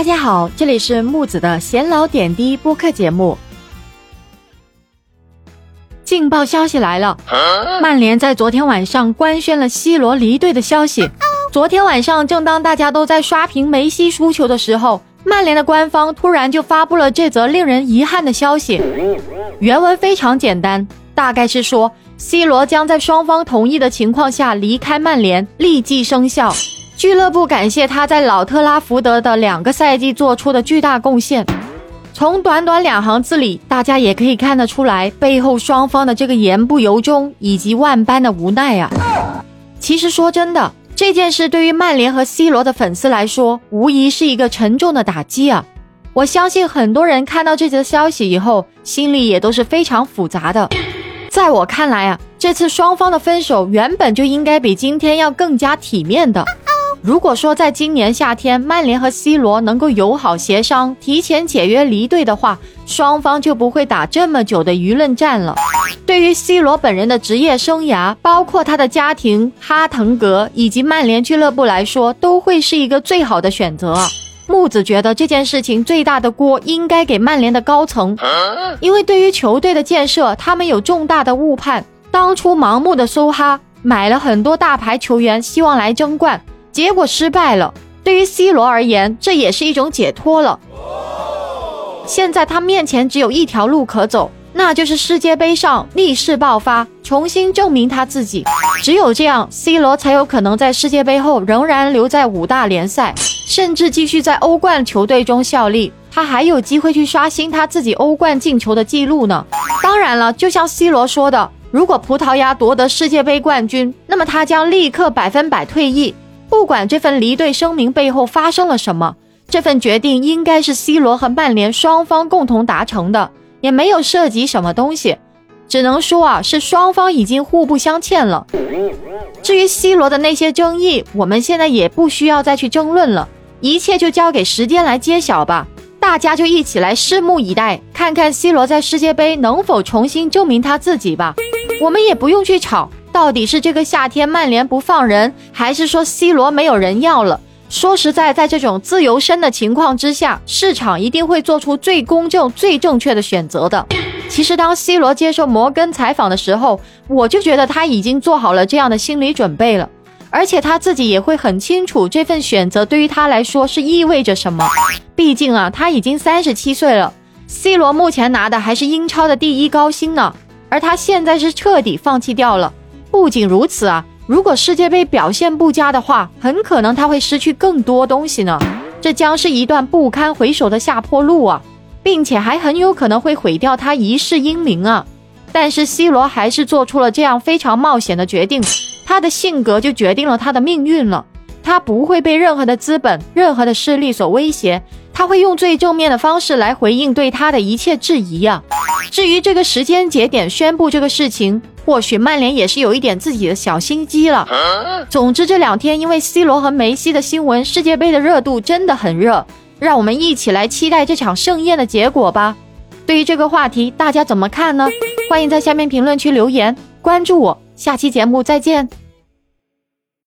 大家好，这里是木子的闲聊点滴播客节目。劲爆消息来了，曼联在昨天晚上官宣了 C 罗离队的消息。昨天晚上，正当大家都在刷屏梅西输球的时候，曼联的官方突然就发布了这则令人遗憾的消息。原文非常简单，大概是说 C 罗将在双方同意的情况下离开曼联，立即生效。俱乐部感谢他在老特拉福德的两个赛季做出的巨大贡献。从短短两行字里，大家也可以看得出来背后双方的这个言不由衷以及万般的无奈啊。其实说真的，这件事对于曼联和 C 罗的粉丝来说，无疑是一个沉重的打击啊。我相信很多人看到这则消息以后，心里也都是非常复杂的。在我看来啊，这次双方的分手原本就应该比今天要更加体面的。如果说在今年夏天，曼联和 C 罗能够友好协商，提前解约离队的话，双方就不会打这么久的舆论战了。对于 C 罗本人的职业生涯，包括他的家庭、哈腾格以及曼联俱乐部来说，都会是一个最好的选择。木子觉得这件事情最大的锅应该给曼联的高层，因为对于球队的建设，他们有重大的误判。当初盲目的搜哈，买了很多大牌球员，希望来争冠。结果失败了，对于 C 罗而言，这也是一种解脱了。现在他面前只有一条路可走，那就是世界杯上逆势爆发，重新证明他自己。只有这样，C 罗才有可能在世界杯后仍然留在五大联赛，甚至继续在欧冠球队中效力。他还有机会去刷新他自己欧冠进球的记录呢。当然了，就像 C 罗说的，如果葡萄牙夺得世界杯冠军，那么他将立刻百分百退役。不管这份离队声明背后发生了什么，这份决定应该是 C 罗和曼联双方共同达成的，也没有涉及什么东西，只能说啊，是双方已经互不相欠了。至于 C 罗的那些争议，我们现在也不需要再去争论了，一切就交给时间来揭晓吧。大家就一起来拭目以待，看看 C 罗在世界杯能否重新证明他自己吧。我们也不用去吵。到底是这个夏天曼联不放人，还是说 C 罗没有人要了？说实在，在这种自由身的情况之下，市场一定会做出最公正、最正确的选择的。其实，当 C 罗接受摩根采访的时候，我就觉得他已经做好了这样的心理准备了，而且他自己也会很清楚这份选择对于他来说是意味着什么。毕竟啊，他已经三十七岁了，C 罗目前拿的还是英超的第一高薪呢，而他现在是彻底放弃掉了。不仅如此啊，如果世界杯表现不佳的话，很可能他会失去更多东西呢。这将是一段不堪回首的下坡路啊，并且还很有可能会毁掉他一世英名啊。但是 C 罗还是做出了这样非常冒险的决定，他的性格就决定了他的命运了。他不会被任何的资本、任何的势力所威胁，他会用最正面的方式来回应对他的一切质疑呀。至于这个时间节点宣布这个事情。或许曼联也是有一点自己的小心机了。总之这两天因为 C 罗和梅西的新闻，世界杯的热度真的很热，让我们一起来期待这场盛宴的结果吧。对于这个话题，大家怎么看呢？欢迎在下面评论区留言，关注我，下期节目再见。